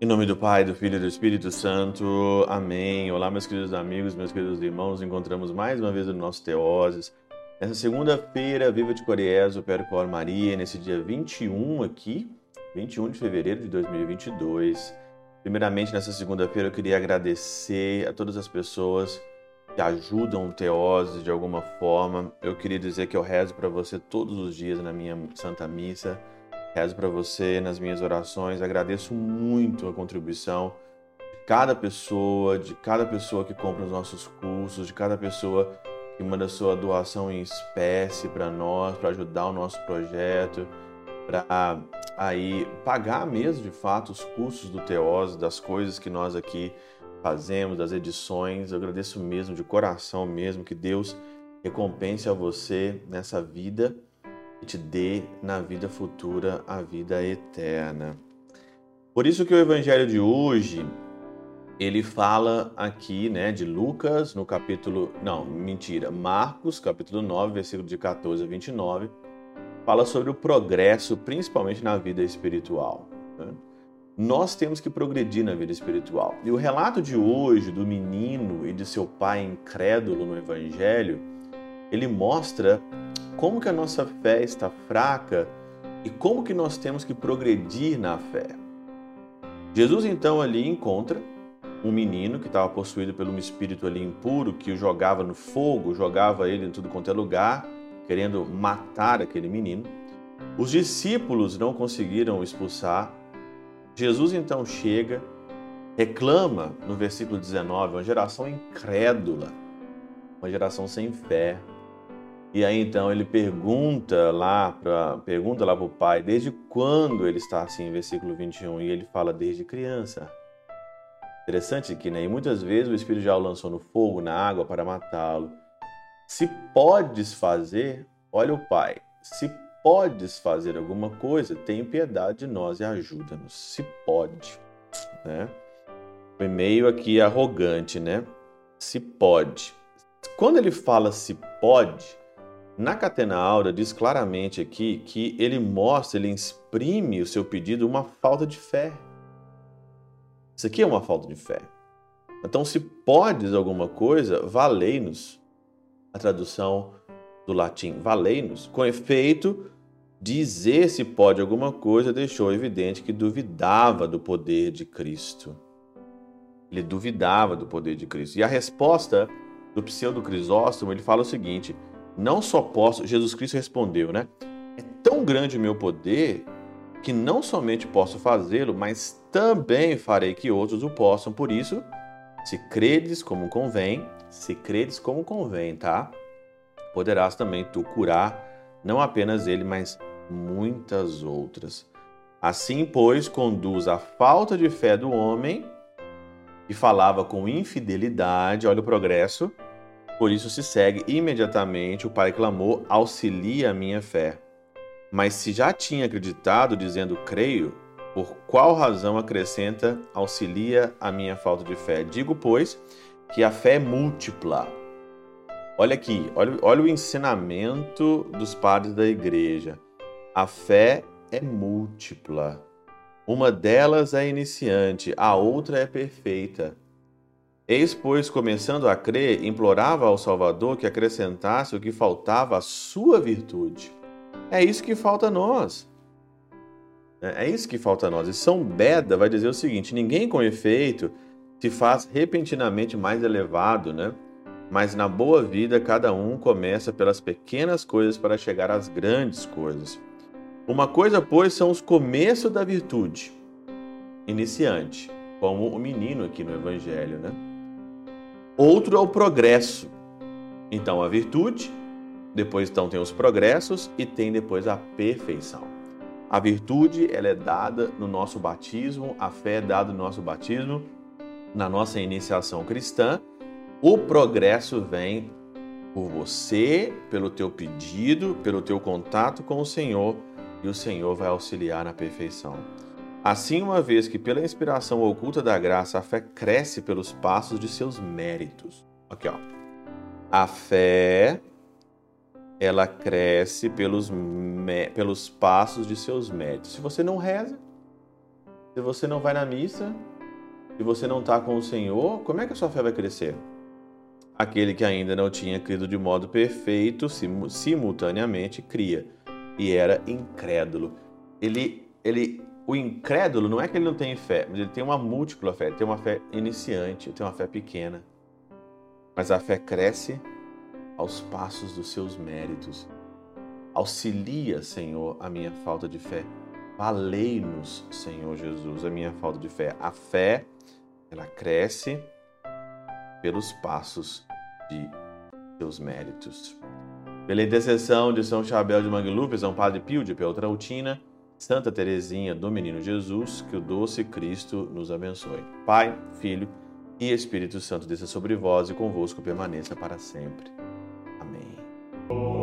Em nome do Pai, do Filho e do Espírito Santo. Amém. Olá, meus queridos amigos, meus queridos irmãos. Encontramos mais uma vez no nosso Teoses. Nessa segunda-feira, viva de Coriezo, Percor Maria, nesse dia 21 aqui, 21 de fevereiro de 2022. Primeiramente, nessa segunda-feira, eu queria agradecer a todas as pessoas que ajudam o Teoses de alguma forma. Eu queria dizer que eu rezo para você todos os dias na minha Santa Missa rezo para você nas minhas orações. Agradeço muito a contribuição de cada pessoa, de cada pessoa que compra os nossos cursos, de cada pessoa que manda sua doação em espécie para nós, para ajudar o nosso projeto, para aí pagar mesmo de fato os custos do Teós, das coisas que nós aqui fazemos, das edições. Eu agradeço mesmo de coração mesmo que Deus recompense a você nessa vida e te dê na vida futura a vida eterna. Por isso que o evangelho de hoje ele fala aqui, né, de Lucas no capítulo, não, mentira, Marcos, capítulo 9, versículo de 14 a 29, fala sobre o progresso, principalmente na vida espiritual. Né? Nós temos que progredir na vida espiritual. E o relato de hoje do menino e de seu pai incrédulo no evangelho, ele mostra como que a nossa fé está fraca e como que nós temos que progredir na fé. Jesus então ali encontra um menino que estava possuído por um espírito ali impuro que o jogava no fogo, jogava ele em tudo quanto é lugar, querendo matar aquele menino. Os discípulos não conseguiram expulsar. Jesus então chega, reclama no versículo 19, uma geração incrédula, uma geração sem fé, e aí então ele pergunta lá para pergunta lá o pai desde quando ele está assim, versículo 21, e ele fala desde criança. Interessante que né, e muitas vezes o Espírito já o lançou no fogo, na água para matá-lo. Se podes fazer, olha o pai, se podes fazer alguma coisa, tenha piedade de nós e ajuda-nos. Se pode, né? Foi meio aqui arrogante, né? Se pode. Quando ele fala se pode, na Catena Aura diz claramente aqui que ele mostra, ele exprime o seu pedido uma falta de fé. Isso aqui é uma falta de fé. Então, se podes alguma coisa, valei-nos. A tradução do latim, valei-nos. Com efeito, dizer se pode alguma coisa deixou evidente que duvidava do poder de Cristo. Ele duvidava do poder de Cristo. E a resposta do pseudo Crisóstomo, ele fala o seguinte: não só posso, Jesus Cristo respondeu, né? É tão grande o meu poder que não somente posso fazê-lo, mas também farei que outros o possam. Por isso, se credes como convém, se credes como convém, tá? Poderás também tu curar não apenas ele, mas muitas outras. Assim, pois, conduz a falta de fé do homem, que falava com infidelidade, olha o progresso, por isso se segue imediatamente, o pai clamou: auxilia a minha fé. Mas se já tinha acreditado, dizendo creio, por qual razão acrescenta auxilia a minha falta de fé? Digo, pois, que a fé é múltipla. Olha aqui, olha, olha o ensinamento dos padres da igreja. A fé é múltipla. Uma delas é iniciante, a outra é perfeita. Eis, pois, começando a crer, implorava ao Salvador que acrescentasse o que faltava à sua virtude. É isso que falta a nós. É isso que falta a nós. E São Beda vai dizer o seguinte: ninguém com efeito se faz repentinamente mais elevado, né? Mas na boa vida, cada um começa pelas pequenas coisas para chegar às grandes coisas. Uma coisa, pois, são os começos da virtude, iniciante, como o menino aqui no Evangelho, né? Outro é o progresso. Então, a virtude, depois então tem os progressos e tem depois a perfeição. A virtude, ela é dada no nosso batismo, a fé é dada no nosso batismo, na nossa iniciação cristã. O progresso vem por você, pelo teu pedido, pelo teu contato com o Senhor, e o Senhor vai auxiliar na perfeição. Assim, uma vez que pela inspiração oculta da graça a fé cresce pelos passos de seus méritos. Aqui, ó. A fé ela cresce pelos, pelos passos de seus méritos. Se você não reza, se você não vai na missa, se você não está com o Senhor, como é que a sua fé vai crescer? Aquele que ainda não tinha crido de modo perfeito, simultaneamente cria e era incrédulo. Ele, ele, o incrédulo não é que ele não tem fé, mas ele tem uma múltipla fé. Ele tem uma fé iniciante, tem uma fé pequena. Mas a fé cresce aos passos dos seus méritos. Auxilia, Senhor, a minha falta de fé. Valei-nos, Senhor Jesus, a minha falta de fé. A fé, ela cresce pelos passos de seus méritos. Pela intercessão de São Chabel de Mangluf, São Padre Pio de Peltrautina, Santa Teresinha do Menino Jesus, que o doce Cristo nos abençoe. Pai, Filho e Espírito Santo desça sobre vós e convosco permaneça para sempre. Amém.